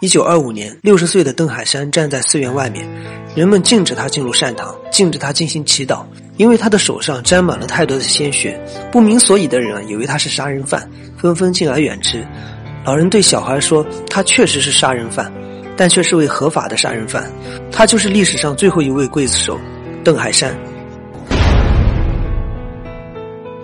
一九二五年，六十岁的邓海山站在寺院外面，人们禁止他进入善堂，禁止他进行祈祷，因为他的手上沾满了太多的鲜血。不明所以的人啊，以为他是杀人犯，纷纷敬而远之。老人对小孩说：“他确实是杀人犯，但却是位合法的杀人犯。他就是历史上最后一位刽子手，邓海山。”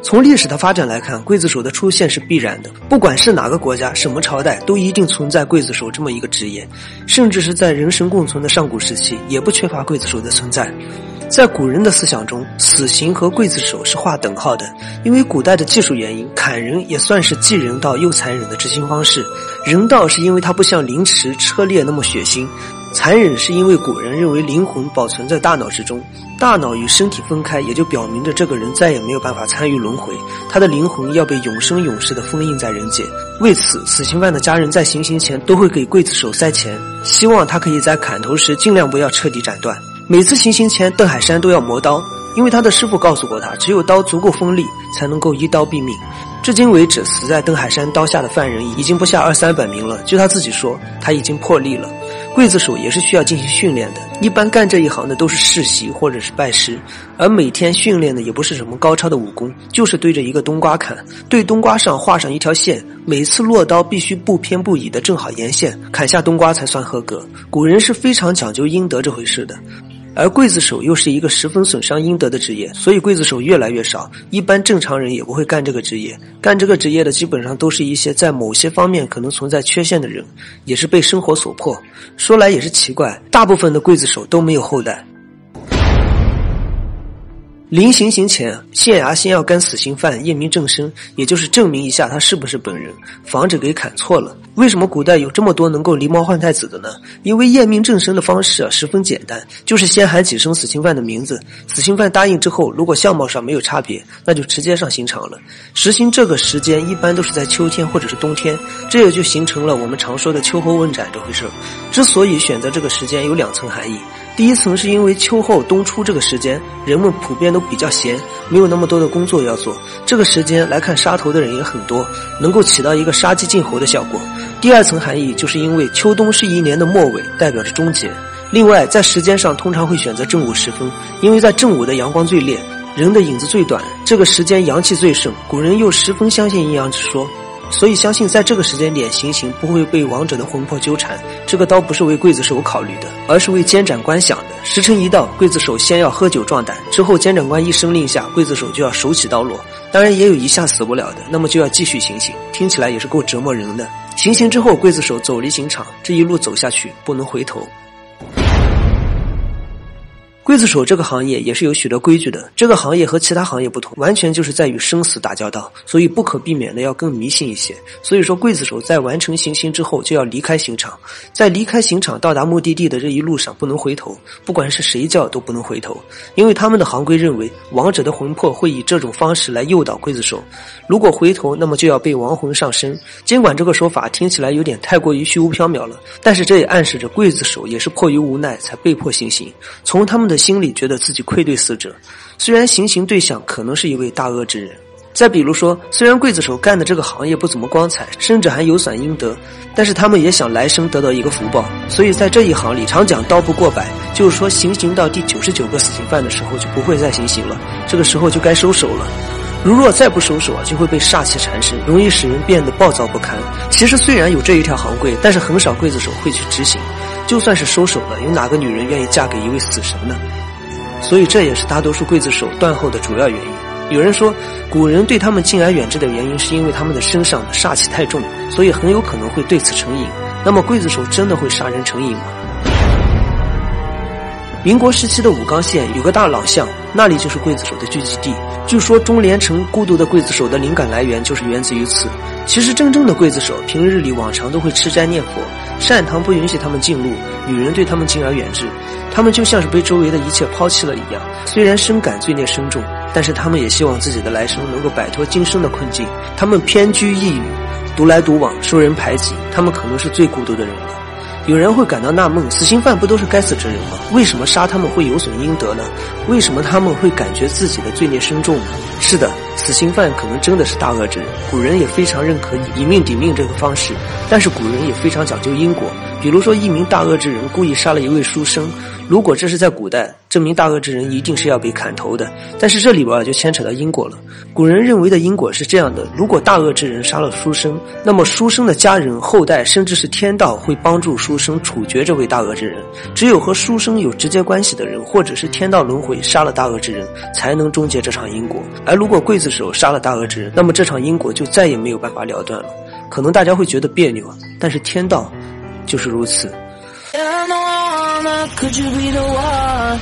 从历史的发展来看，刽子手的出现是必然的。不管是哪个国家、什么朝代，都一定存在刽子手这么一个职业。甚至是在人神共存的上古时期，也不缺乏刽子手的存在。在古人的思想中，死刑和刽子手是划等号的，因为古代的技术原因，砍人也算是既人道又残忍的执行方式。人道是因为它不像凌迟、车裂那么血腥。残忍是因为古人认为灵魂保存在大脑之中，大脑与身体分开，也就表明着这个人再也没有办法参与轮回，他的灵魂要被永生永世的封印在人界。为此，死刑犯的家人在行刑前都会给刽子手塞钱，希望他可以在砍头时尽量不要彻底斩断。每次行刑前，邓海山都要磨刀，因为他的师傅告诉过他，只有刀足够锋利，才能够一刀毙命。至今为止，死在邓海山刀下的犯人已经不下二三百名了。据他自己说，他已经破例了。刽子手也是需要进行训练的，一般干这一行的都是世袭或者是拜师，而每天训练的也不是什么高超的武功，就是对着一个冬瓜砍，对冬瓜上画上一条线，每次落刀必须不偏不倚的正好沿线砍下冬瓜才算合格。古人是非常讲究阴德这回事的。而刽子手又是一个十分损伤阴德的职业，所以刽子手越来越少。一般正常人也不会干这个职业，干这个职业的基本上都是一些在某些方面可能存在缺陷的人，也是被生活所迫。说来也是奇怪，大部分的刽子手都没有后代。临行刑前，县衙先要跟死刑犯验明正身，也就是证明一下他是不是本人，防止给砍错了。为什么古代有这么多能够狸猫换太子的呢？因为验明正身的方式啊十分简单，就是先喊几声死刑犯的名字，死刑犯答应之后，如果相貌上没有差别，那就直接上刑场了。实行这个时间一般都是在秋天或者是冬天，这也就形成了我们常说的秋后问斩这回事儿。之所以选择这个时间，有两层含义。第一层是因为秋后冬初这个时间，人们普遍都比较闲，没有那么多的工作要做，这个时间来看杀头的人也很多，能够起到一个杀鸡儆猴的效果。第二层含义就是因为秋冬是一年的末尾，代表着终结。另外，在时间上通常会选择正午时分，因为在正午的阳光最烈，人的影子最短，这个时间阳气最盛。古人又十分相信阴阳之说。所以相信在这个时间点行刑不会被亡者的魂魄纠缠。这个刀不是为刽子手考虑的，而是为监斩官想的。时辰一到，刽子手先要喝酒壮胆，之后监斩官一声令下，刽子手就要手起刀落。当然也有一下死不了的，那么就要继续行刑。听起来也是够折磨人的。行刑之后，刽子手走离刑场，这一路走下去不能回头。刽子手这个行业也是有许多规矩的。这个行业和其他行业不同，完全就是在与生死打交道，所以不可避免的要更迷信一些。所以说，刽子手在完成行刑之后就要离开刑场，在离开刑场到达目的地的这一路上不能回头，不管是谁叫都不能回头，因为他们的行规认为，亡者的魂魄会以这种方式来诱导刽子手，如果回头，那么就要被亡魂上身。尽管这个说法听起来有点太过于虚无缥缈了，但是这也暗示着刽子手也是迫于无奈才被迫行刑。从他们的。心里觉得自己愧对死者，虽然行刑对象可能是一位大恶之人。再比如说，虽然刽子手干的这个行业不怎么光彩，甚至还有损阴德，但是他们也想来生得到一个福报，所以在这一行里常讲刀不过百，就是说行刑到第九十九个死刑犯的时候就不会再行刑了，这个时候就该收手了。如若再不收手，就会被煞气缠身，容易使人变得暴躁不堪。其实虽然有这一条行规，但是很少刽子手会去执行。就算是收手了，有哪个女人愿意嫁给一位死神呢？所以这也是大多数刽子手断后的主要原因。有人说，古人对他们敬而远之的原因，是因为他们的身上煞气太重，所以很有可能会对此成瘾。那么刽子手真的会杀人成瘾吗？民国时期的武冈县有个大老巷，那里就是刽子手的聚集地。据说钟连城孤独的刽子手的灵感来源就是源自于此。其实真正的刽子手平日里往常都会吃斋念佛，善堂不允许他们进入，女人对他们敬而远之，他们就像是被周围的一切抛弃了一样。虽然深感罪孽深重，但是他们也希望自己的来生能够摆脱今生的困境。他们偏居一隅，独来独往，受人排挤，他们可能是最孤独的人了。有人会感到纳闷：死刑犯不都是该死之人吗？为什么杀他们会有损阴德呢？为什么他们会感觉自己的罪孽深重呢？是的，死刑犯可能真的是大恶之人。古人也非常认可以以命抵命这个方式，但是古人也非常讲究因果。比如说，一名大恶之人故意杀了一位书生，如果这是在古代，这名大恶之人一定是要被砍头的。但是这里边就牵扯到因果了。古人认为的因果是这样的：如果大恶之人杀了书生，那么书生的家人、后代，甚至是天道会帮助书生处决这位大恶之人。只有和书生有直接关系的人，或者是天道轮回杀了大恶之人，才能终结这场因果。而如果刽子手杀了大恶之人，那么这场因果就再也没有办法了断了。可能大家会觉得别扭，但是天道。就是如此。Mama, could you be the one?